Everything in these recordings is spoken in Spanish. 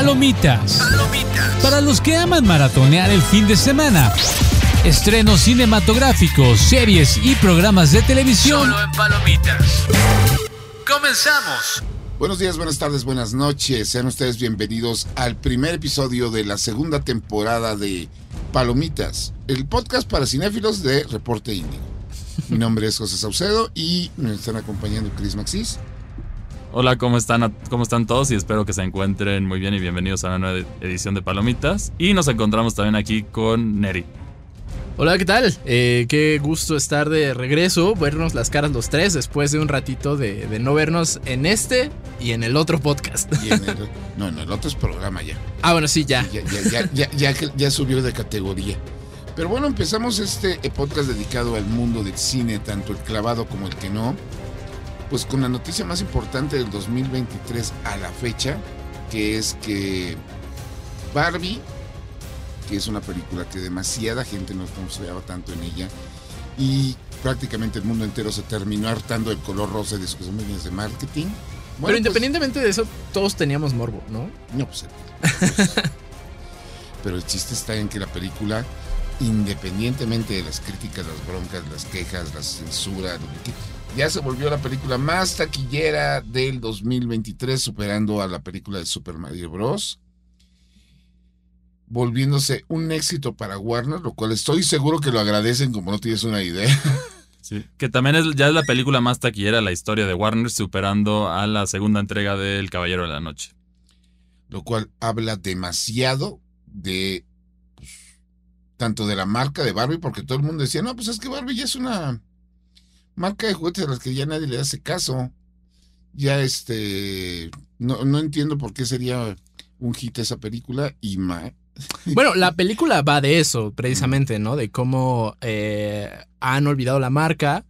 Palomitas. Palomitas. Para los que aman maratonear el fin de semana. Estrenos cinematográficos, series y programas de televisión. Solo en Palomitas. Comenzamos. Buenos días, buenas tardes, buenas noches. Sean ustedes bienvenidos al primer episodio de la segunda temporada de Palomitas, el podcast para cinéfilos de Reporte Índigo. Mi nombre es José Saucedo y me están acompañando Chris Maxis. Hola, ¿cómo están, ¿cómo están todos? Y espero que se encuentren muy bien y bienvenidos a una nueva edición de Palomitas. Y nos encontramos también aquí con Neri. Hola, ¿qué tal? Eh, qué gusto estar de regreso, vernos las caras los tres después de un ratito de, de no vernos en este y en el otro podcast. Y en el, no, en el otro es programa ya. Ah, bueno, sí, ya. Ya, ya, ya, ya, ya subió de categoría. Pero bueno, empezamos este podcast dedicado al mundo del cine, tanto el clavado como el que no. Pues con la noticia más importante del 2023 a la fecha, que es que Barbie, que es una película que demasiada gente no confiaba tanto en ella, y prácticamente el mundo entero se terminó hartando del color rosa de sus líneas de marketing. Bueno, Pero pues- independientemente de eso, todos teníamos morbo, ¿no? no, pues. pues, Pero el chiste está en que la película, independientemente de las críticas, las broncas, las quejas, la censura, lo que- ya se volvió la película más taquillera del 2023, superando a la película de Super Mario Bros. Volviéndose un éxito para Warner, lo cual estoy seguro que lo agradecen como no tienes una idea. Sí. Que también es, ya es la película más taquillera de la historia de Warner, superando a la segunda entrega de El Caballero de la Noche. lo cual habla demasiado de pues, tanto de la marca de Barbie, porque todo el mundo decía, no, pues es que Barbie ya es una marca de juguetes a las que ya nadie le hace caso. Ya este, no, no entiendo por qué sería un hit esa película y ma- Bueno, la película va de eso, precisamente, ¿no? De cómo eh, han olvidado la marca.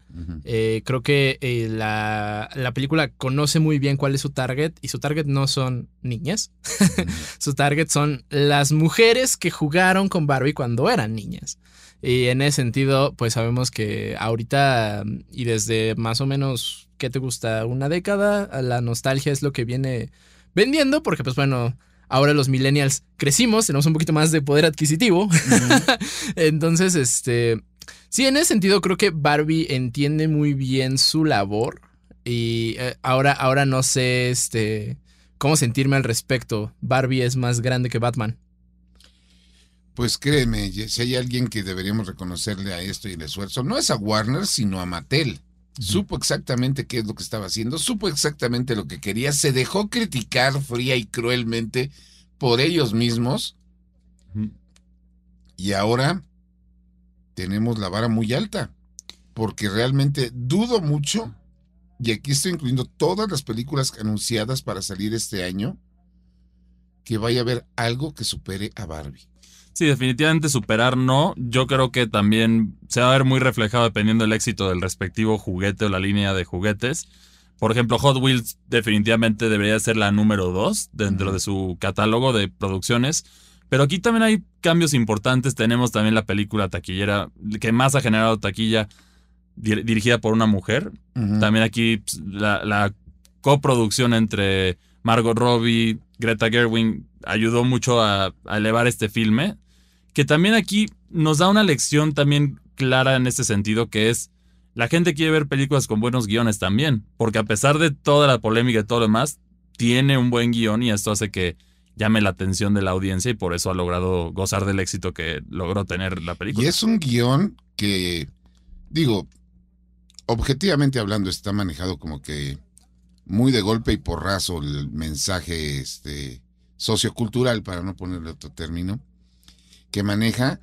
Eh, creo que eh, la, la película conoce muy bien cuál es su target y su target no son niñas. su target son las mujeres que jugaron con Barbie cuando eran niñas. Y en ese sentido, pues sabemos que ahorita y desde más o menos, ¿qué te gusta? Una década, la nostalgia es lo que viene vendiendo, porque pues bueno, ahora los millennials crecimos, tenemos un poquito más de poder adquisitivo. Entonces, este, sí, en ese sentido creo que Barbie entiende muy bien su labor y eh, ahora, ahora no sé, este, cómo sentirme al respecto. Barbie es más grande que Batman. Pues créeme, si hay alguien que deberíamos reconocerle a esto y el esfuerzo, no es a Warner, sino a Mattel. Supo exactamente qué es lo que estaba haciendo, supo exactamente lo que quería, se dejó criticar fría y cruelmente por ellos mismos y ahora tenemos la vara muy alta, porque realmente dudo mucho, y aquí estoy incluyendo todas las películas anunciadas para salir este año, que vaya a haber algo que supere a Barbie. Sí, definitivamente superar no. Yo creo que también se va a ver muy reflejado dependiendo del éxito del respectivo juguete o la línea de juguetes. Por ejemplo, Hot Wheels definitivamente debería ser la número dos dentro de su catálogo de producciones. Pero aquí también hay cambios importantes. Tenemos también la película taquillera que más ha generado taquilla dir- dirigida por una mujer. También aquí pues, la, la coproducción entre Margot Robbie, Greta Gerwig ayudó mucho a, a elevar este filme. Que también aquí nos da una lección también clara en este sentido, que es la gente quiere ver películas con buenos guiones también. Porque a pesar de toda la polémica y todo lo demás, tiene un buen guion y esto hace que llame la atención de la audiencia y por eso ha logrado gozar del éxito que logró tener la película. Y es un guion que, digo, objetivamente hablando, está manejado como que muy de golpe y porrazo el mensaje este, sociocultural, para no ponerle otro término, que maneja,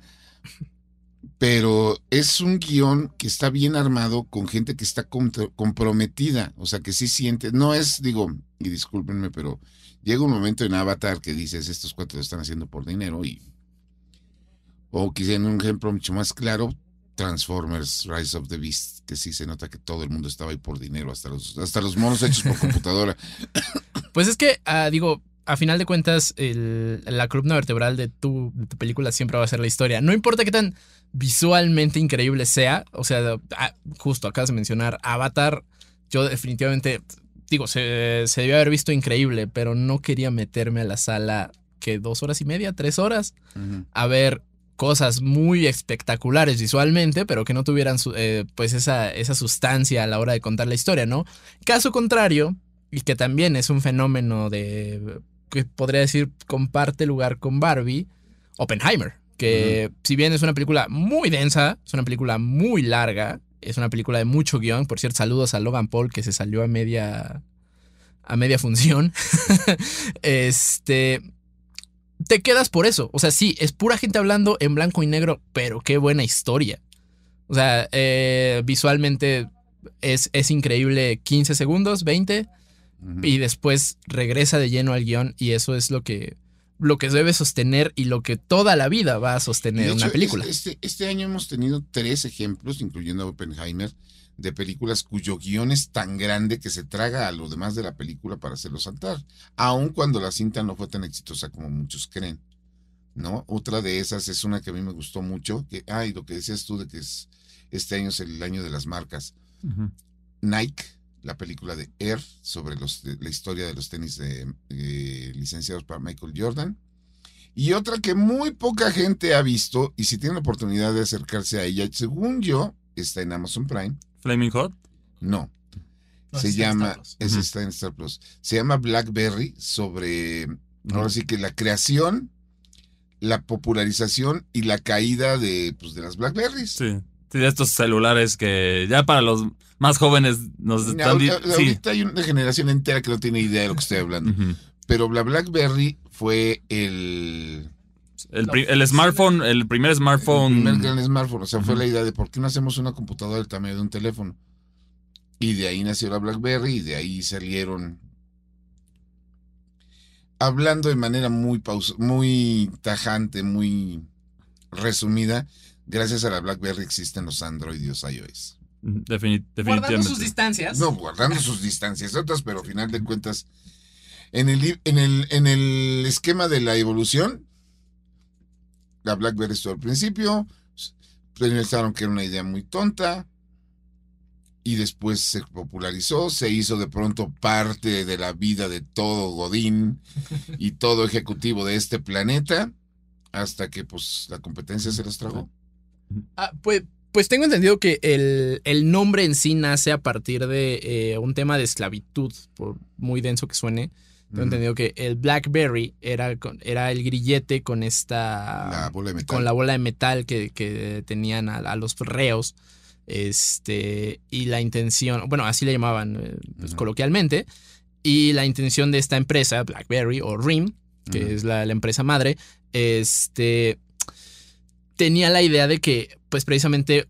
pero es un guion que está bien armado con gente que está comprometida, o sea, que sí siente, no es, digo, y discúlpenme, pero llega un momento en Avatar que dices, estos cuatro lo están haciendo por dinero y... O quizá en un ejemplo mucho más claro, Transformers Rise of the Beast, que sí se nota que todo el mundo estaba ahí por dinero, hasta los, hasta los monos hechos por computadora. Pues es que, ah, digo, a final de cuentas, el- la columna vertebral de tu, de tu película siempre va a ser la historia. No importa qué tan visualmente increíble sea, o sea, ah, justo acabas de mencionar Avatar, yo definitivamente digo, se, se debió haber visto increíble, pero no quería meterme a la sala que dos horas y media, tres horas, a ver cosas muy espectaculares visualmente, pero que no tuvieran su- eh, pues esa, esa sustancia a la hora de contar la historia, ¿no? Caso contrario, y que también es un fenómeno de, que podría decir, comparte lugar con Barbie, Oppenheimer, que si bien es una película muy densa, es una película muy larga, es una película de mucho guion, por cierto, saludos a Logan Paul que se salió a media a media función. este te quedas por eso. O sea, sí, es pura gente hablando en blanco y negro, pero qué buena historia. O sea, eh, visualmente es, es increíble 15 segundos, 20, Y después regresa de lleno al guion y eso es lo que, lo que debe sostener y lo que toda la vida va a sostener de una hecho, película. es- Este, este año hemos tenido tres ejemplos, incluyendo a Oppenheimer, de películas cuyo guion es tan grande que se traga a lo demás de la película para hacerlo saltar, aun cuando la cinta no fue tan exitosa como muchos creen. ¿No? Otra de esas es una que a mí me gustó mucho, que, ay, lo que decías tú de que es, este año es el año de las marcas. Nike, la película de Air sobre los, de- la historia de los tenis de, eh, licenciados para Michael Jordan. Y otra que muy poca gente ha visto, y si tienen la oportunidad de acercarse a ella, según yo, está en Amazon Prime. Flaming Hot. No, No, se está en llama, Star Plus. ese Ujú. está en Star Plus. Se llama Blackberry sobre, ahora sí que la creación, la popularización y la caída de, pues, de las Blackberries. Sí. De estos celulares que ya para los más jóvenes nos están... sí. Ahorita hay una generación entera que no tiene idea de lo que estoy hablando. Pero la BlackBerry fue el, El, el smartphone, el primer el smartphone... primer gran smartphone. O sea, fue la idea de por qué no hacemos una computadora del tamaño de un teléfono. Y de ahí nació la BlackBerry y de ahí salieron. Hablando de manera muy pausa, muy tajante, muy resumida, gracias a la BlackBerry existen los Android y los iOS. Defini- Guardando definitivamente. sus distancias. No, guardando sus distancias otras, pero al final de cuentas, en el, en el, en el esquema de la evolución, la BlackBerry estuvo al principio, pensaron que era una idea muy tonta, y después se popularizó, se hizo de pronto parte de la vida de todo Godín y todo ejecutivo de este planeta, hasta que pues la competencia se los tragó. Ah, pues, pues tengo entendido que el, el nombre en sí nace a partir de eh, un tema de esclavitud, por muy denso que suene. Tengo entendido que el Blackberry era, era el grillete con esta. La bola de metal. con la bola de metal que, que tenían a, a los reos. Este. Y la intención. Bueno, así le llamaban eh, pues, coloquialmente. Y la intención de esta empresa, Blackberry o RIM, que es la, la empresa madre, este. Tenía la idea de que, pues precisamente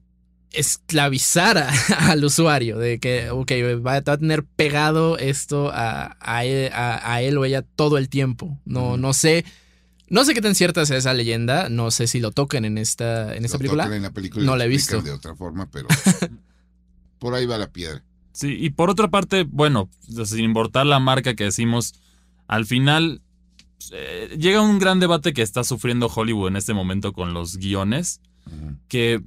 esclavizara al usuario, de que, ok, va, va a tener pegado esto a, a él, a- a él o ella todo el tiempo. No, no sé, no sé qué tan cierta es esa leyenda, no sé si lo toquen en esta, en esta Lo película. tocan en la película No lo la he visto. de otra forma, pero por ahí va la piedra. Sí, y por otra parte, bueno, sin importar la marca que decimos, al final eh, llega un gran debate que está sufriendo Hollywood en este momento con los guiones, que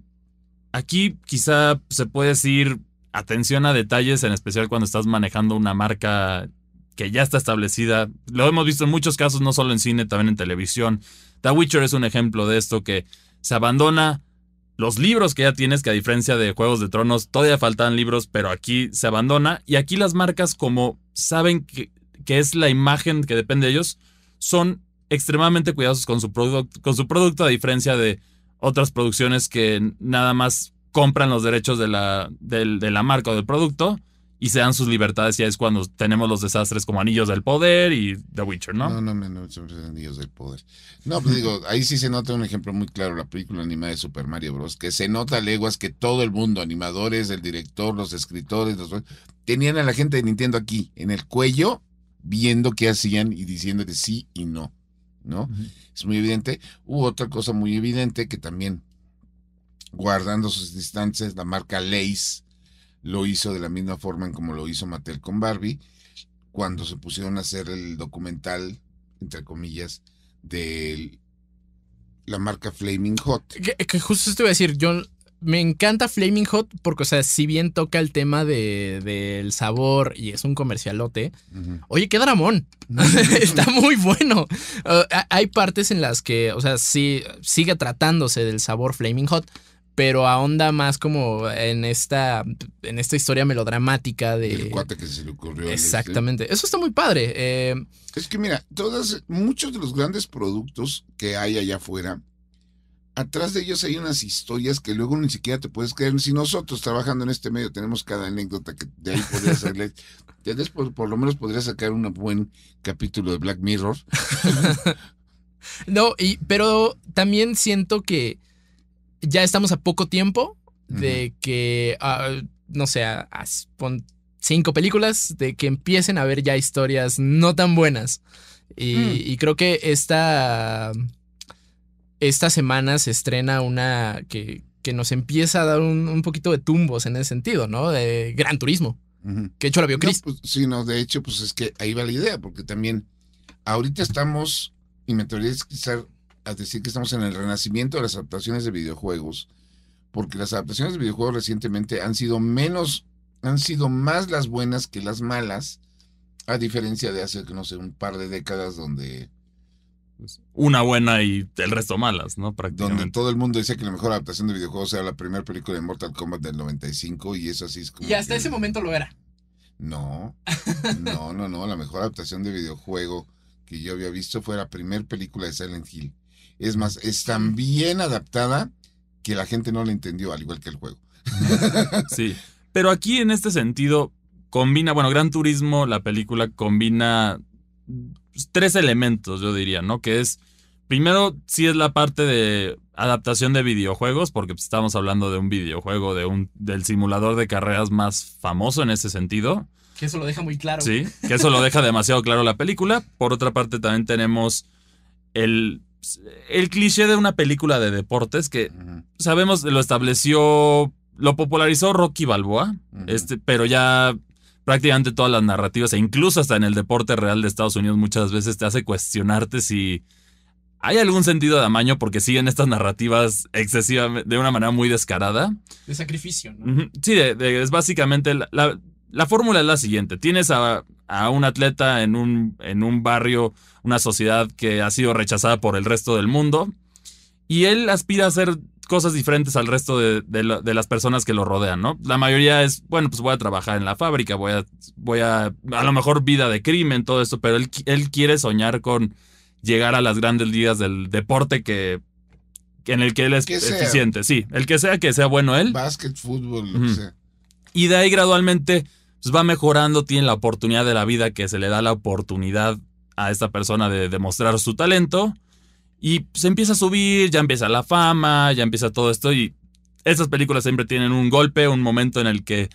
aquí quizá se puede decir atención a detalles, en especial cuando estás manejando una marca que ya está establecida. Lo hemos visto en muchos casos, no solo en cine, también en televisión. The Witcher es un ejemplo de esto, que se abandona los libros que ya tienes, que a diferencia de Juegos de Tronos, todavía faltan libros, pero aquí se abandona. Y aquí las marcas, como saben que, que es la imagen que depende de ellos, son extremadamente cuidadosos con su, product- con su producto, a diferencia de otras producciones que nada más compran los derechos de la, de la marca o del producto y se dan sus libertades. Y es cuando tenemos los desastres como Anillos del Poder y The Witcher, ¿no? No, no, no, no, anillos del poder. No, pues digo, ahí sí se nota un ejemplo muy claro, la película animada de Super Mario Bros., que se nota a leguas que todo el mundo, animadores, el director, los escritores, los, tenían a la gente de Nintendo aquí, en el cuello, viendo qué hacían y diciéndole sí y no, ¿no? Es muy evidente. Hubo otra cosa muy evidente que también, guardando sus distancias, la marca Lace lo hizo de la misma forma en como lo hizo Mattel con Barbie, cuando se pusieron a hacer el documental, entre comillas, de la marca Flaming Hot. Que, que justo te iba a decir, yo me encanta Flaming Hot porque, o sea, si bien toca el tema de- del sabor y es un comercialote, oye, qué dramón. Está muy bueno. Uh, ha- hay partes en las que, o sea, sí sigue tratándose del sabor Flaming Hot, pero ahonda más como en esta, en esta historia melodramática de... El cuate que se le ocurrió. este. Exactamente. Eso está muy padre. Eh, Es que mira, todas, muchos de los grandes productos que hay allá afuera, atrás de ellos hay unas historias que luego ni siquiera te puedes creer. Si nosotros trabajando en este medio tenemos cada anécdota que de ahí podría salir, tienes por, por lo menos podría sacar un buen capítulo de Black Mirror. no, y, pero también siento que ya estamos a poco tiempo de que, ah, no sé, a- a- pon cinco películas, de que empiecen a haber ya historias no tan buenas. Y, Mm. y creo que esta, esta semana se estrena una que, que nos empieza a dar un, un poquito de tumbos en ese sentido, ¿no? De Gran Turismo, Ujú. que de hecho la vio No, Chris. pues, sí, no, de hecho, pues es que ahí va la idea, porque también ahorita estamos, y me atrevería a quizá a decir que estamos en el renacimiento de las adaptaciones de videojuegos, porque las adaptaciones de videojuegos recientemente han sido menos, han sido más las buenas que las malas, a diferencia de hace, no sé, un par de décadas donde, Una buena y el resto malas, ¿no? donde Prácticamente. todo el mundo decía que la mejor adaptación de videojuegos era la primera película de Mortal Kombat del 95, y eso así es como... Y hasta que- ese momento lo era. No, no, no, no. La mejor adaptación de videojuego que yo había visto fue la primera película de Silent Hill. Es más, es tan bien adaptada que la gente no la entendió, al igual que el juego. Sí. Pero aquí en este sentido combina, bueno, Gran Turismo, la película combina pues, tres elementos, yo diría, ¿no? Que es, primero, sí es la parte de adaptación de videojuegos, porque pues, estamos hablando de un videojuego, de un, del simulador de carreras más famoso en ese sentido. Que eso lo deja muy claro. Sí, que eso lo deja demasiado claro la película. Por otra parte, también tenemos el, el cliché de una película de deportes que sabemos, lo estableció, lo popularizó Rocky Balboa, este, pero ya prácticamente todas las narrativas, e incluso hasta en el deporte real de Estados Unidos, muchas veces te hace cuestionarte si hay algún sentido de amaño porque siguen estas narrativas excesivamente, de una manera muy descarada. De sacrificio, ¿no? Sí, de- de- es básicamente la, la- la fórmula es la siguiente. Tienes a, a un atleta en un, en un barrio, una sociedad que ha sido rechazada por el resto del mundo y él aspira a hacer cosas diferentes al resto de, de la- de las personas que lo rodean, ¿no? La mayoría es, bueno, pues voy a trabajar en la fábrica, voy a, voy a, a lo mejor vida de crimen, todo esto, pero él, él quiere soñar con llegar a las grandes ligas del deporte que, en el que él es Que eficiente, sí, el que sea que sea bueno él. Básquet, fútbol, lo Ujú. que sea. Y de ahí gradualmente pues, va mejorando, tiene la oportunidad de la vida que se le da la oportunidad a esta persona de demostrar su talento. Y se empieza a subir, ya empieza la fama, ya empieza todo esto. Y estas películas siempre tienen un golpe, un momento en el que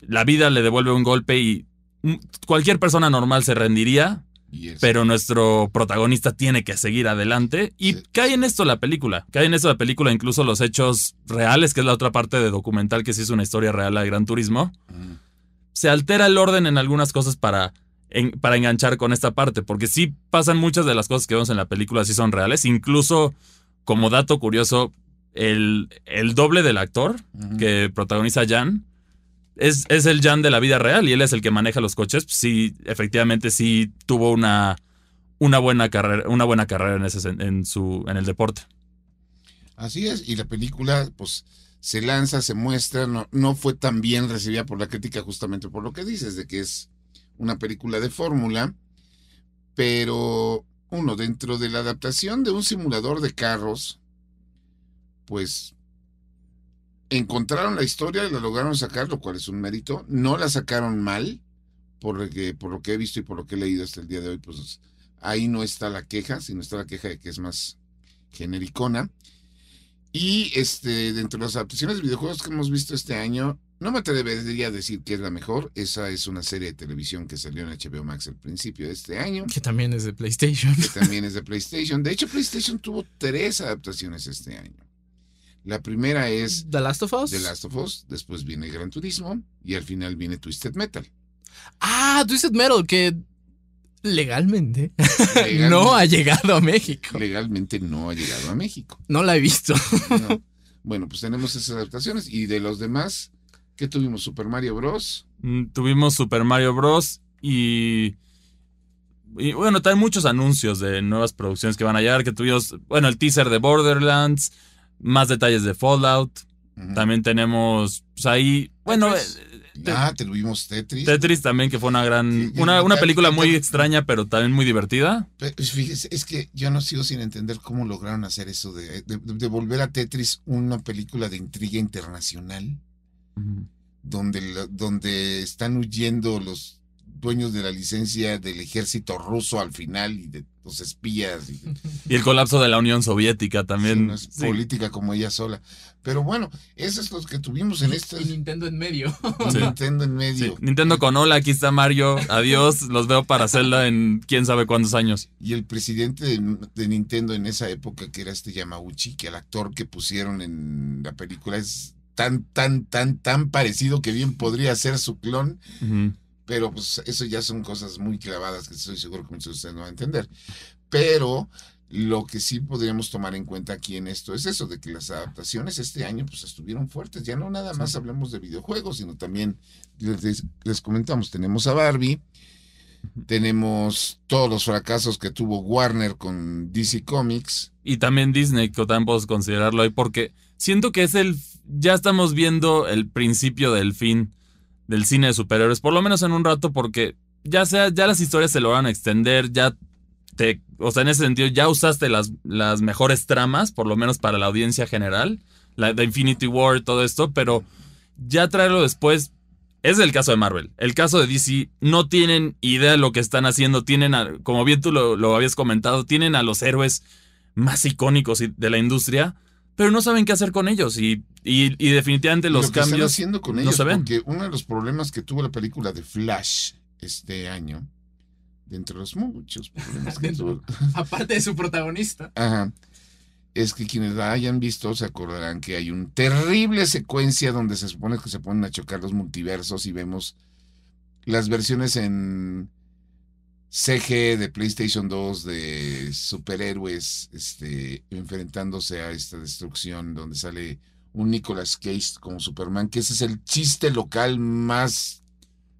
la vida le devuelve un golpe y cualquier persona normal se rendiría, pero nuestro protagonista tiene que seguir adelante. Y Sí. cae en esto la película. Cae en esto la película, incluso los hechos reales, que es la otra parte de documental que sí es una historia real a Gran Turismo se altera el orden en algunas cosas para, en- para enganchar con esta parte, porque sí pasan muchas de las cosas que vemos en la película, sí son reales, incluso como dato curioso, el, el doble del actor que protagoniza a Jan es, es el Jan de la vida real y él es el que maneja los coches, sí, efectivamente sí tuvo una, una, buena, carrera, una buena carrera en, ese, sen- en, su, en el deporte. Así es, y la película, pues, se lanza, se muestra, no, no fue tan bien recibida por la crítica justamente por lo que dices, de que es una película de fórmula, pero uno, dentro de la adaptación de un simulador de carros, pues encontraron la historia y la lograron sacar, lo cual es un mérito, no la sacaron mal, porque, por lo que he visto y por lo que he leído hasta el día de hoy, pues ahí no está la queja, sino está la queja de que es más genericona. Y este, dentro de las adaptaciones de videojuegos que hemos visto este año, no me atrevería a decir que es la mejor. Esa es una serie de televisión que salió en HBO Max al principio de este año, Que también es de PlayStation. que también es de PlayStation. De hecho, PlayStation tuvo tres adaptaciones este año. La primera es The Last of Us. The Last of Us, después viene Gran Turismo y al final viene Twisted Metal. Ah, Twisted Metal, que legalmente Legal- no ha llegado a México. Legalmente no ha llegado a México. No la he visto. No. Bueno, pues tenemos esas adaptaciones. Y de los demás, ¿qué tuvimos? Super Mario Bros. Mm, Tuvimos Super Mario Bros. y. Y bueno, también muchos anuncios de nuevas producciones que van a llegar. Que tuvimos, bueno, el teaser de Borderlands, más detalles de Fallout. También tenemos pues, ahí. Bueno, Tetris. eh, Te- Ah, tuvimos Tetris. Tetris también, que fue una gran. Sí, una, una película muy extraña, pero también muy divertida. Pues fíjese, es que yo no sigo sin entender cómo lograron hacer eso de, de- de volver a Tetris una película de intriga internacional, donde, donde están huyendo los dueños de la licencia del ejército ruso al final y de los espías. Y el colapso de la Unión Soviética sí, también. no es Sí. política como ella sola. Pero bueno, esos son los que tuvimos en este Nintendo en medio. Sí. Nintendo en Sí, medio. Nintendo con hola, aquí está Mario, adiós, los veo para Zelda en quién sabe cuántos años. Y el presidente de, de Nintendo en esa época, que era este Yamauchi, que el actor que pusieron en la película es tan, tan, tan, tan parecido que bien podría ser su clon, pero pues eso ya son cosas muy clavadas que estoy seguro que muchos de ustedes no van a entender. Pero lo que sí podríamos tomar en cuenta aquí en esto es eso, de que las adaptaciones este año pues estuvieron fuertes. Ya no nada más hablamos de videojuegos, sino también les, les comentamos, tenemos a Barbie, tenemos todos los fracasos que tuvo Warner con DC Comics. Y también Disney, que también puedo considerarlo ahí, porque siento que es el. Ya estamos viendo el principio del fin del cine de superhéroes, por lo menos en un rato, porque ya sea, ya las historias se logran extender, ya te. O sea, en ese sentido, ya usaste las, las mejores tramas, por lo menos para la audiencia general, la de Infinity War, todo esto, pero ya traerlo después. Es el caso de Marvel. El caso de DC no tienen idea de lo que están haciendo. Tienen, a- como bien tú lo, lo habías comentado, tienen a los héroes más icónicos de la industria, pero no saben qué hacer con ellos. Y, y- y definitivamente los lo que están cambios haciendo con no ellos, se ven. porque uno de los problemas que tuvo la película de Flash este año, de entre los muchos problemas que tuvo, Aparte de su protagonista. Ajá. Es que quienes la hayan visto se acordarán que hay una terrible secuencia donde se supone que se ponen a chocar los multiversos y vemos las versiones en CG de PlayStation 2 de superhéroes este, enfrentándose a esta destrucción donde sale un Nicolas Cage como Superman, que ese es el chiste local más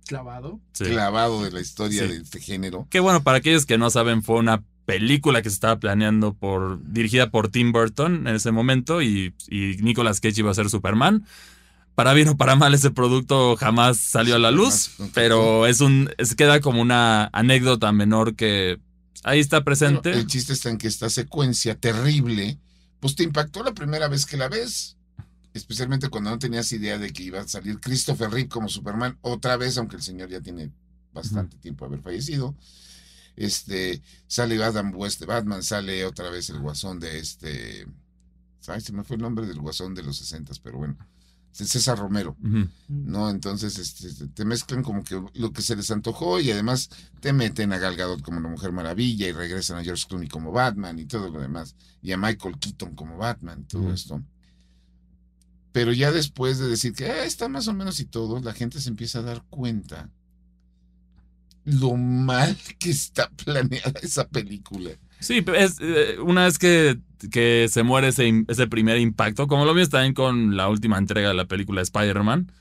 Clavado. Sí. clavado de la historia Sí. de este género. Que bueno, para aquellos que no saben, fue una película que se estaba planeando por. dirigida por Tim Burton en ese momento. Y, y Nicolas Cage iba a ser Superman. Para bien o para mal, ese producto jamás salió a la luz. Pero es un. Es, queda como una anécdota menor que ahí está presente. El chiste está en que esta secuencia terrible, pues te impactó la primera vez que la ves. Especialmente cuando no tenías idea de que iba a salir Christopher Reeve como Superman otra vez, aunque el señor ya tiene bastante tiempo de haber fallecido. Este, sale Adam West de Batman, sale otra vez el guasón de este. Ay, se me fue el nombre del guasón de los 60, pero bueno. César Romero. ¿no? Entonces este, te mezclan como que lo que se les antojó y además te meten a Gal Gadot como la Mujer Maravilla y regresan a George Clooney como Batman y todo lo demás y a Michael Keaton como Batman todo esto. Pero ya después de decir que "Ah, está más o menos y todo, la gente se empieza a dar cuenta lo mal que está planeada esa película. Sí, pero es, eh, una vez que, que se muere ese, ese primer impacto, como lo mismo también con la última entrega de la película de Spider-Man,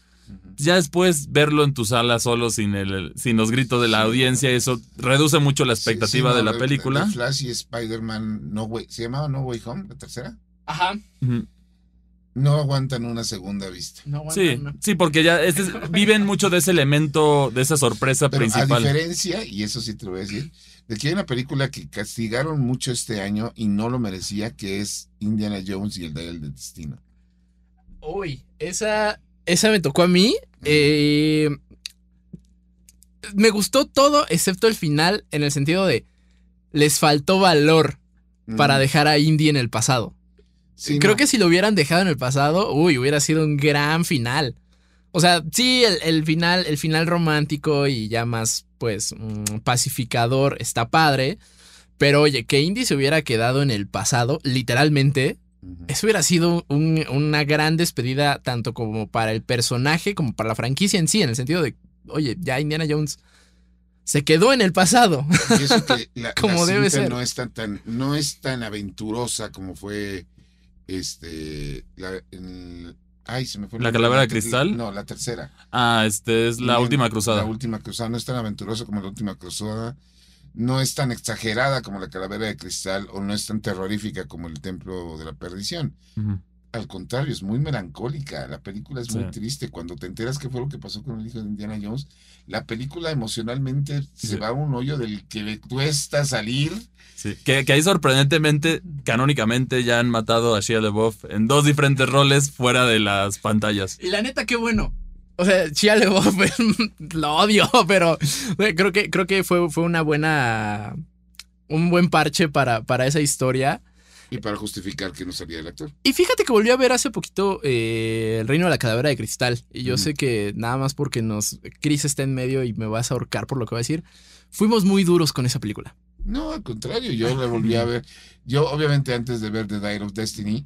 ya después verlo en tu sala solo sin, el, sin los gritos de la Sí. audiencia, eso reduce mucho la expectativa Sí, sí, de no, la película. Flash y Spider-Man No Way, ¿se llamaba No Way Home, la tercera? Ajá. No aguantan una segunda vista. No aguanta, Sí, no. sí, porque ya este es- viven mucho de ese elemento, de esa sorpresa Pero a principal. diferencia, y eso sí te lo voy a decir, de que hay una película que castigaron mucho este año y no lo merecía, que es Indiana Jones y el Dial del Destino. Uy, esa, esa me tocó a mí. Eh, me gustó todo excepto el final en el sentido de les faltó valor para dejar a Indy en el pasado. sí, Creo no. que si lo hubieran dejado en el pasado, uy, hubiera sido un gran final. O sea, sí, el, el final, el final romántico y ya más, pues, mm, pacificador está padre. Pero oye, que Indy se hubiera quedado en el pasado, literalmente, eso hubiera sido un- una gran despedida tanto como para el personaje como para la franquicia en sí, en el sentido de, oye, ya Indiana Jones se quedó en el pasado. Y eso que la, Como la debe ser. No es tan, tan- no es tan aventurosa como fue este, la, ay, se me fue. el ¿La calavera de cristal? No, la tercera. Ah, este es la Bien, última cruzada. La última cruzada no es tan aventurosa como la última cruzada. No es tan exagerada como la calavera de cristal o no es tan terrorífica como el templo de la perdición. Al contrario, es muy melancólica. La película es muy triste. Cuando te enteras qué fue lo que pasó con el hijo de Indiana Jones, la película emocionalmente Sí. se va a un hoyo del que le cuesta salir. Sí, que, que ahí sorprendentemente, canónicamente, ya han matado a Shia LaBeouf en dos diferentes roles fuera de las pantallas. Y la neta, qué bueno. O sea, Shia LaBeouf lo odio, pero creo que, creo que fue, fue una buena. Un buen parche para, para esa historia. Y para justificar que no salía el actor. Y fíjate que volví a ver hace poquito eh, El Reino de la Calavera de Cristal. Y yo sé que nada más porque nos. Chris está en medio y me vas a ahorcar por lo que voy a decir. Fuimos muy duros con esa película. No, al contrario, yo la volví a ver. Yo, obviamente, antes de ver The Dial of Destiny,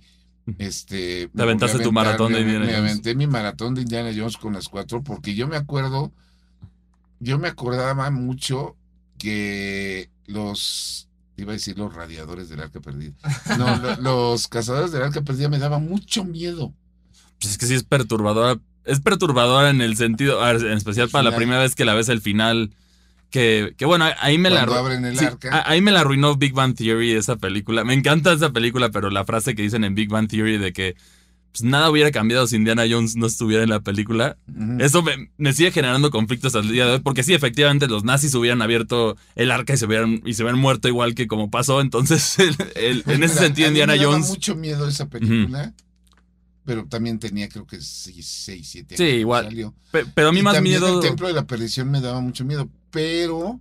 este. me aventaste tu maratón de me- Indiana Me Jones. aventé mi maratón de Indiana Jones con las cuatro, porque yo me acuerdo. Yo me acordaba mucho que los. Iba a decir los radiadores del arca perdida. No, lo- los cazadores del arca perdida me daban mucho miedo. Pues es que sí es perturbadora. Es perturbadora en el sentido, a ver, en especial para la primera vez que la ves el final. Que, que bueno, ahí me la Cuando arru- abren el sí, arca. ahí me la arruinó Big Bang Theory esa película. Me encanta esa película, pero la frase que dicen en Big Bang Theory de que pues, nada hubiera cambiado si Indiana Jones no estuviera en la película. Eso me, me sigue generando conflictos al día de hoy, porque sí, efectivamente, los nazis hubieran abierto el arca y se hubieran, y se hubieran muerto igual que como pasó. Entonces, el- el- en ese Mira, sentido, a mí Indiana me daba Jones. mucho miedo esa película. Pero también tenía, creo que 6, 7 años. Sí, igual. salió. Pero a mí Y más miedo. El Templo de la Perdición me daba mucho miedo, pero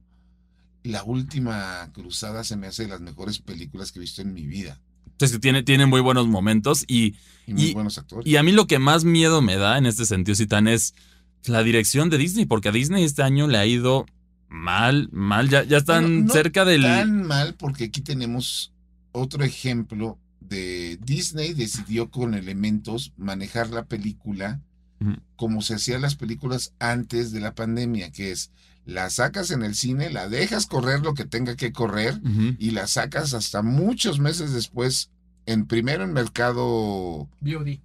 la última cruzada se me hace de las mejores películas que he visto en mi vida. Es que tiene, tiene muy buenos momentos y, Y muy Y- buenos actores. y a mí lo que más miedo me da en este sentido, Citan, es la dirección de Disney, porque a Disney este año le ha ido mal, mal, ya, ya están Bueno, no cerca del... Tan mal porque aquí tenemos otro ejemplo de Disney decidió con elementos manejar la película como se hacían las películas antes de la pandemia, que es la sacas en el cine, la dejas correr lo que tenga que correr y la sacas hasta muchos meses después, en primero en mercado VOD.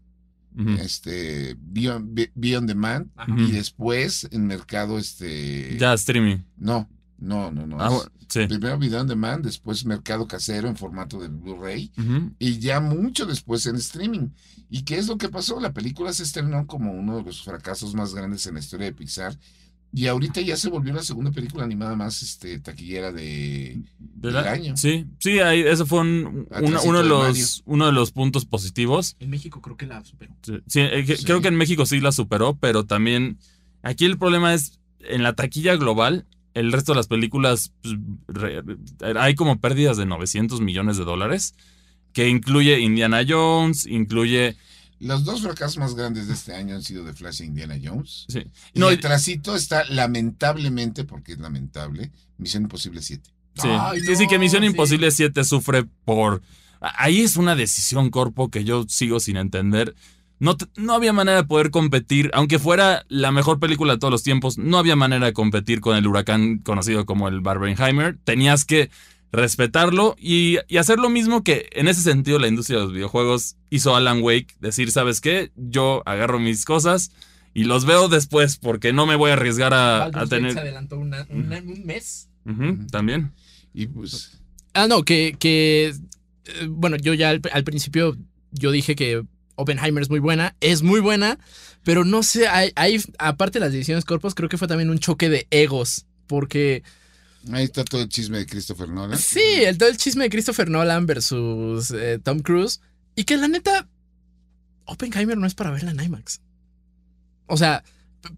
Este Beyond, Be- Beyond Demand y después en mercado este Ya, streaming. no, no, no, no. Ah, es bueno, sí. Primero Video on Demand, después mercado casero en formato de Blu-ray y ya mucho después en streaming. ¿Y qué es lo que pasó? La película se estrenó como uno de los fracasos más grandes en la historia de Pixar y ahorita ya se volvió la segunda película animada más este, taquillera de, ¿De del la- año. Sí, sí, ahí, eso fue un- una- Atrasito uno, de de los, uno de los puntos positivos. En México creo que la superó. Sí, sí, eh, Sí. creo que en México sí la superó, pero también aquí el problema es en la taquilla global, el resto de las películas pues, re- hay como pérdidas de 900 millones de dólares, que incluye Indiana Jones, incluye... Los dos fracasos más grandes de este año han sido The Flash e Indiana Jones. Sí, Y no, detrásito está lamentablemente, porque es lamentable, Misión Imposible 7. sí, Ay, sí, sí, que no, Misión sí. Imposible 7 sufre por... Ahí es una decisión, Corpo, que yo sigo sin entender. No, no había manera de poder competir, aunque fuera la mejor película de todos los tiempos, no había manera de competir con el huracán conocido como el Barbenheimer. Tenías que respetarlo y, y hacer lo mismo que en ese sentido la industria de los videojuegos hizo Alan Wake, decir, ¿sabes qué? Yo agarro mis cosas y los veo después porque no me voy a arriesgar a, Gate se tener... adelantó una- una- un mes. También. Y pues, Ah, no, que, que eh, bueno, yo ya al, al principio yo dije que Oppenheimer es muy buena, es muy buena, pero no sé, hay, hay- aparte de las decisiones corpos, creo que fue también un choque de egos, porque ahí está todo el chisme de Christopher Nolan. sí, el, todo el chisme de Christopher Nolan versus eh, Tom Cruise, y que la neta, Oppenheimer no es para verla en IMAX. O sea,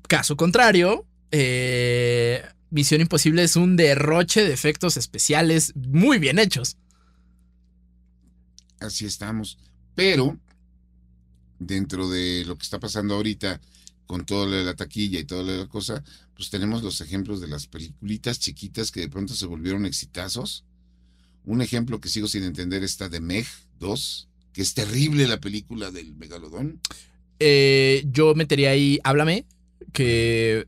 caso contrario, eh, Misión Imposible es un derroche de efectos especiales muy bien hechos. Así estamos. Pero, dentro de lo que está pasando ahorita, con todo la taquilla y todo lo de la cosa, pues tenemos los ejemplos de las peliculitas chiquitas que de pronto se volvieron exitazos. Un ejemplo que sigo sin entender está de Meg 2, que es terrible la película del megalodón. Eh, yo metería ahí Háblame, que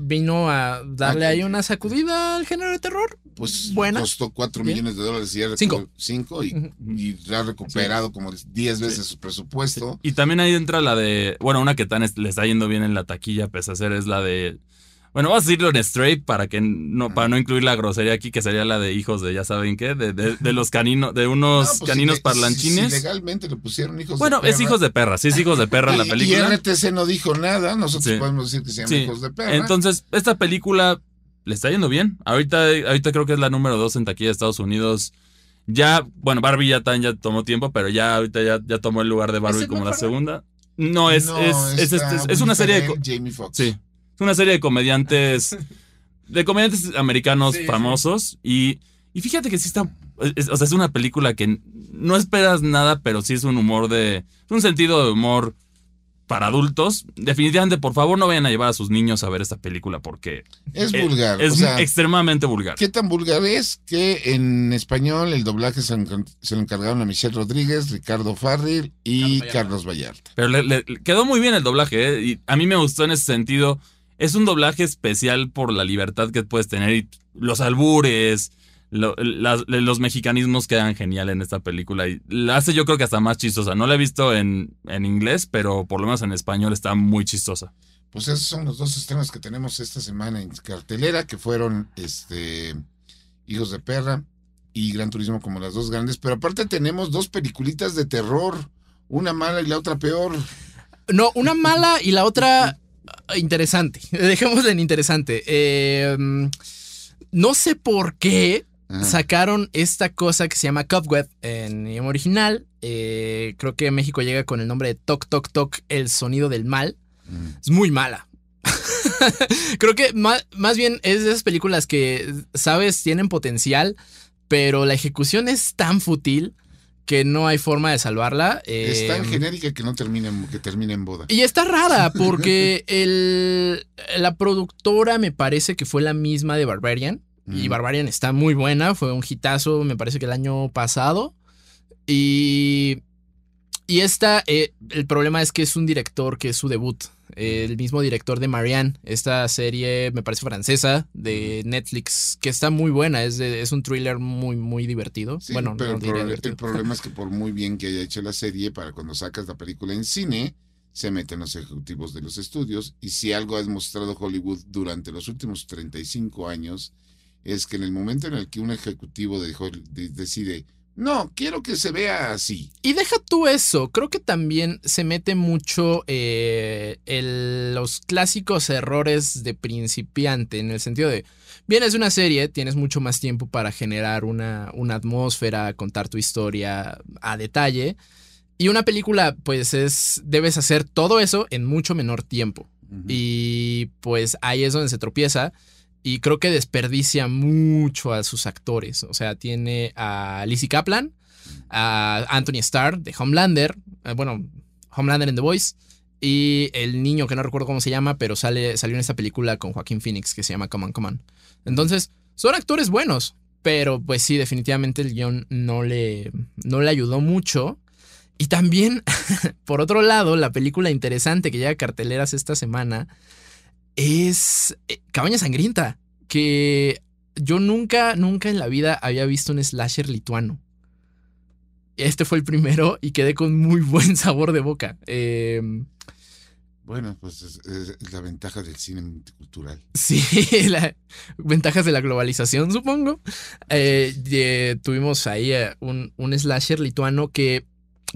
vino a darle ahí una sacudida al género de terror. Pues Buena. costó 4 Bien. millones de dólares y ya Cinco. recuperó- cinco y, Ujú. y ha recuperado como 10 veces su presupuesto. Y también ahí entra la de. Bueno, una que tan es- le está yendo bien en la taquilla, pese a ser, es la de. Bueno, vamos a decirlo en straight para que no, para no incluir la grosería aquí, que sería la de hijos de ya saben qué, de, de- de los caninos, de unos No, pues, caninos si parlanchines. si legalmente le pusieron hijos bueno, de es perra. hijos de perra, sí es hijos de perra en la película. Y RTC no dijo nada, nosotros Sí. podemos decir que se llaman Sí. hijos de perra. Entonces, esta película le está yendo bien. Ahorita, ahorita creo que es la número dos en taquilla de Estados Unidos. Ya, bueno, Barbie ya, tan, ya tomó tiempo, pero ya ahorita ya, ya tomó el lugar de Barbie como la segunda. No, es, No, es, es, es- es una serie de... Jamie Foxx. Sí. Es una serie de comediantes. de comediantes americanos Sí, sí. famosos. Y, y fíjate que sí está. es- o sea, es una película que no esperas nada, pero sí es un humor de. Es un sentido de humor para adultos. Definitivamente, por favor, no vayan a llevar a sus niños a ver esta película porque Es eh, vulgar. es o sea, extremadamente vulgar. ¿Qué tan vulgar es que en español el doblaje se, se lo encargaron a Michelle Rodríguez, Ricardo Farril y Carlos Carlos Vallarta? Pero le, le- le quedó muy bien el doblaje, ¿eh? Y a mí me gustó en ese sentido. Es un doblaje especial por la libertad que puedes tener y los albures, lo- las- los mexicanismos quedan genial en esta película y la hace yo creo que hasta más chistosa. No la he visto en, en inglés, pero por lo menos en español está muy chistosa. Pues esos son los dos estrenos que tenemos esta semana en cartelera, que fueron este Hijos de Perra y Gran Turismo como las dos grandes. Pero aparte tenemos dos peliculitas de terror, una mala y la otra peor. No, una mala y la otra interesante. Dejémosla en interesante. Eh, no sé por qué Ajá. sacaron esta cosa que se llama Cobweb en idioma original. Eh, creo que México llega con el nombre de Toc Toc Toc, el sonido del mal. Mm. Es muy mala. creo que más, más bien es de esas películas que, sabes, tienen potencial, pero la ejecución es tan fútil que no hay forma de salvarla. Es tan Eh, genérica que no termina en, que termina en boda. y está rara porque el, la productora me parece que fue la misma de Barbarian. Y. Barbarian está muy buena, fue un hitazo, me parece que el año pasado. Y, y esta, eh, el problema es que es un director que es su debut. El mismo director de Marianne, esta serie me parece francesa de Netflix, que está muy buena, es, de- es un thriller muy, muy divertido. Sí, bueno, pero no el, divertido. problema es que por muy bien que haya hecho la serie, para cuando sacas la película en cine, se meten los ejecutivos de los estudios. Y si algo ha demostrado Hollywood durante los últimos 35 años, es que en el momento en el que un ejecutivo de de- decide, no, quiero que se vea así. Y deja tú eso, creo que también se mete mucho eh, el- los clásicos errores de principiante, en el sentido de, vienes de una serie, tienes mucho más tiempo para generar una, una atmósfera, contar tu historia a detalle, y una película, pues es, debes hacer todo eso en mucho menor tiempo. Y pues ahí es donde se tropieza. Y creo que desperdicia mucho a sus actores. O sea, tiene a Lizzie Kaplan, a Anthony Starr de Homelander. eh, bueno, Homelander en The Voice. Y el niño que no recuerdo cómo se llama, pero sale, salió en esta película con Joaquín Phoenix que se llama Come On, Come On. Entonces, son actores buenos. Pero pues sí, definitivamente el guion no le, no le ayudó mucho. Y también, por otro lado, la película interesante que llega a carteleras esta semana es eh, Cabaña Sangrienta, que yo nunca, nunca en la vida había visto un slasher lituano. Este fue el primero y quedé con muy buen sabor de boca. Eh, Bueno, pues es, la ventaja del cine multicultural. sí, la- ventajas de la globalización, supongo. Eh, de- tuvimos ahí eh, un, un slasher lituano que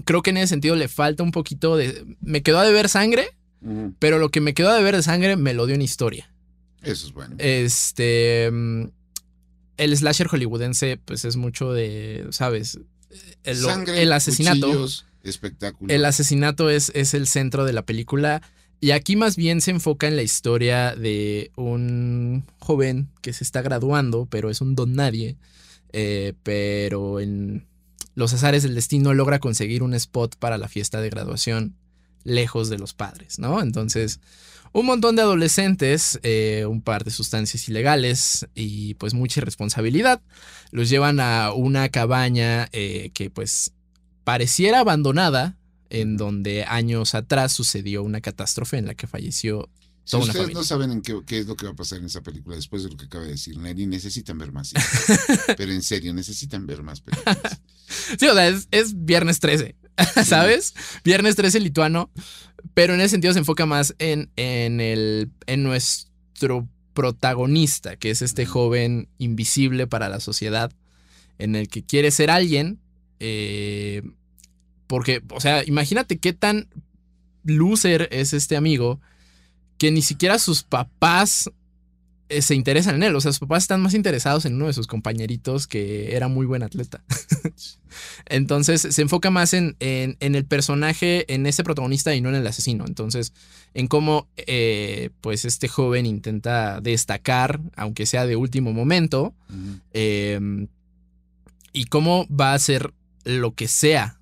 creo que en ese sentido le falta un poquito de... Me quedó a deber sangre, pero lo que me quedó a deber de sangre me lo dio en historia. Eso es bueno. Este. mm, El slasher hollywoodense, pues es mucho de. ¿Sabes? El, Sangre, el asesinato. cuchillos, espectáculo. El asesinato es, es el centro de la película. Y aquí más bien se enfoca en la historia de un joven que se está graduando, pero es un don nadie. eh, pero en los azares del destino logra conseguir un spot para la fiesta de graduación lejos de los padres, ¿no? Entonces, un montón de adolescentes, eh, un par de sustancias ilegales y pues mucha irresponsabilidad, los llevan a una cabaña eh, que pues pareciera abandonada, en donde años atrás sucedió una catástrofe en la que falleció Si ustedes familia. no saben en qué, qué es lo que va a pasar en esa película después de lo que acaba de decir Neri, necesitan ver más. Pero en serio, necesitan ver más películas. Sí, o sea, es, es viernes 13, ¿sabes? Viernes 13 lituano, pero en ese sentido se enfoca más en, en, el, en nuestro protagonista, que es este joven invisible para la sociedad, en el que quiere ser alguien, eh, porque, o sea, imagínate qué tan loser es este amigo que ni siquiera sus papás se interesan en él. O sea, sus papás están más interesados en uno de sus compañeritos que era muy buen atleta. Entonces se enfoca más en, en- en el personaje, en ese protagonista y no en el asesino. Entonces, en cómo eh, pues este joven intenta destacar, aunque sea de último momento, eh, y cómo va a hacer lo que sea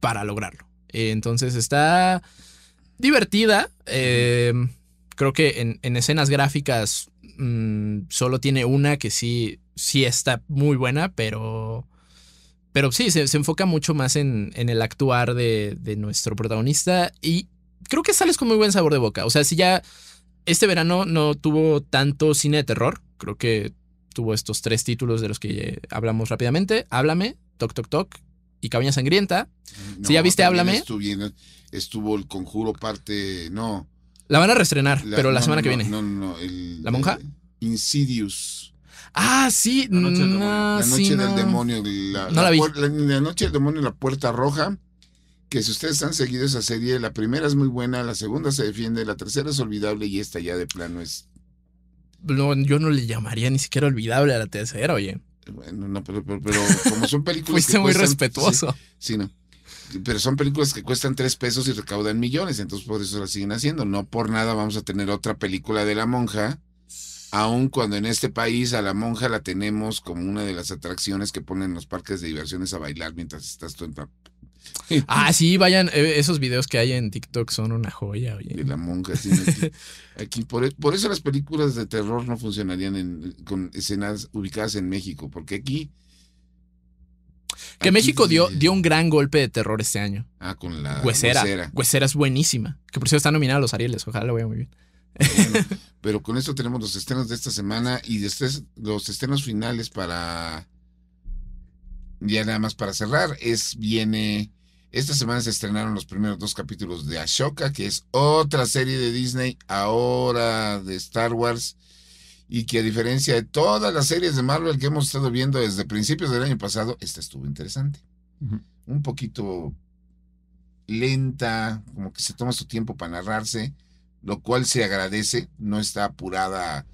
para lograrlo. Eh, entonces está divertida. eh, creo que en, en escenas gráficas mm, solo tiene una que sí, sí está muy buena, pero, pero sí, se, se enfoca mucho más en, en el actuar de, de nuestro protagonista y creo que sales con muy buen sabor de boca. O sea, si ya este verano no tuvo tanto cine de terror, creo que tuvo estos tres títulos de los que hablamos rápidamente. Háblame, Toc Toc Toc y Cabaña Sangrienta. Si ya viste Háblame. Estuvo, estuvo el conjuro parte. No. La van a reestrenar, pero la no, semana no, que viene. No, no, no, el- ¿La monja? el Insidious. Ah, sí. La noche del no, La noche sí, del no. demonio. La, No la vi. la- la noche del demonio, la puerta roja. Que si ustedes han seguido esa serie, la primera es muy buena, la segunda se defiende, la tercera es olvidable y esta ya de plano es. No, yo no le llamaría ni siquiera olvidable a la tercera, oye. Bueno, no, pero, pero, pero como son películas. Fuiste que muy cuestan- respetuoso. Sí, sí, no. Pero son películas que cuestan tres pesos y recaudan millones, entonces por eso la siguen haciendo. No por nada vamos a tener otra película de la monja, aun cuando en este país a la monja la tenemos como una de las atracciones que ponen en los parques de diversiones a bailar mientras estás tú en Ah, sí, vayan. eh, esos videos que hay en TikTok son una joya, de oye. la monja. sí, aquí, aquí por, e- por eso las películas de terror no funcionarían en- con escenas ubicadas en México, porque aquí... Que aquí México sí- dio, dio un gran golpe de terror este año. Ah, con la Huesera. Huesera. Huesera es buenísima. Que por cierto está nominada a los Arieles. Ojalá lo vea muy bien. Bueno, pero con esto tenemos los estrenos de esta semana y después los estrenos finales para ya nada más para cerrar es viene esta semana se estrenaron los primeros dos capítulos de Ashoka que es otra serie de Disney ahora de Star Wars y que a diferencia de todas las series de Marvel que hemos estado viendo desde principios del año pasado esta estuvo interesante un poquito lenta, como que se toma su tiempo para narrarse, lo cual se agradece, no está apurada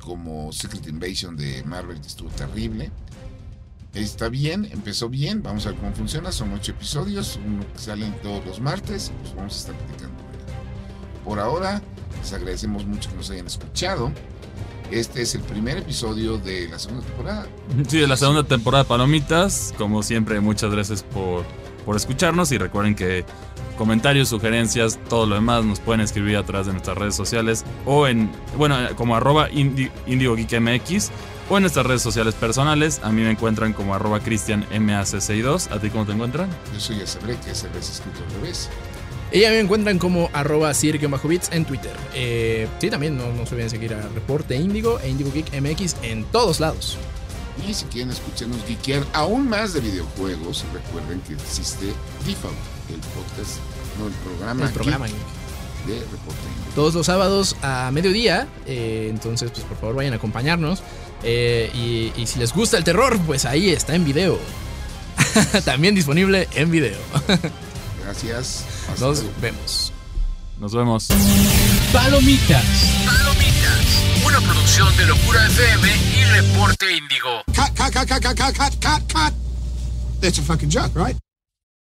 como Secret Invasion de Marvel, que estuvo terrible. Está bien, empezó bien, vamos a ver cómo funciona, son ocho episodios, uno que salen todos los martes, pues vamos a estar platicando. Por ahora, les agradecemos mucho que nos hayan escuchado. Este es el primer episodio de la segunda temporada. Sí, de la segunda temporada Palomitas. Como siempre, muchas gracias por, por escucharnos y recuerden que comentarios, sugerencias, todo lo demás nos pueden escribir a través de nuestras redes sociales o en, bueno, como arroba indi- IndigoGeekMX o en nuestras redes sociales personales. A mí me encuentran como arroba CristianMAC62. ¿A ti cómo te encuentran? Yo soy ya sabré que ese es escrito al revés. Y a mí me encuentran como arroba bits en Twitter. Eh, sí, también no, no se olviden seguir a Reporte Índigo e Índigo Geek MX en todos lados. Y si quieren escucharnos geekear aún más de videojuegos, recuerden que existe Default, el podcast, no el programa, El programa geek de Reporte. todos los sábados a mediodía. eh, entonces, pues por favor vayan a acompañarnos. Eh, y, y si les gusta el terror, pues ahí está en video. También disponible en video. Gracias. Nos vemos. Nos vemos. Palomitas. Palomitas. Una producción de Locura FM y Reporte Índigo. Cut, cut, cut, cut, cut, cut, cut, cut. That's a fucking joke, right?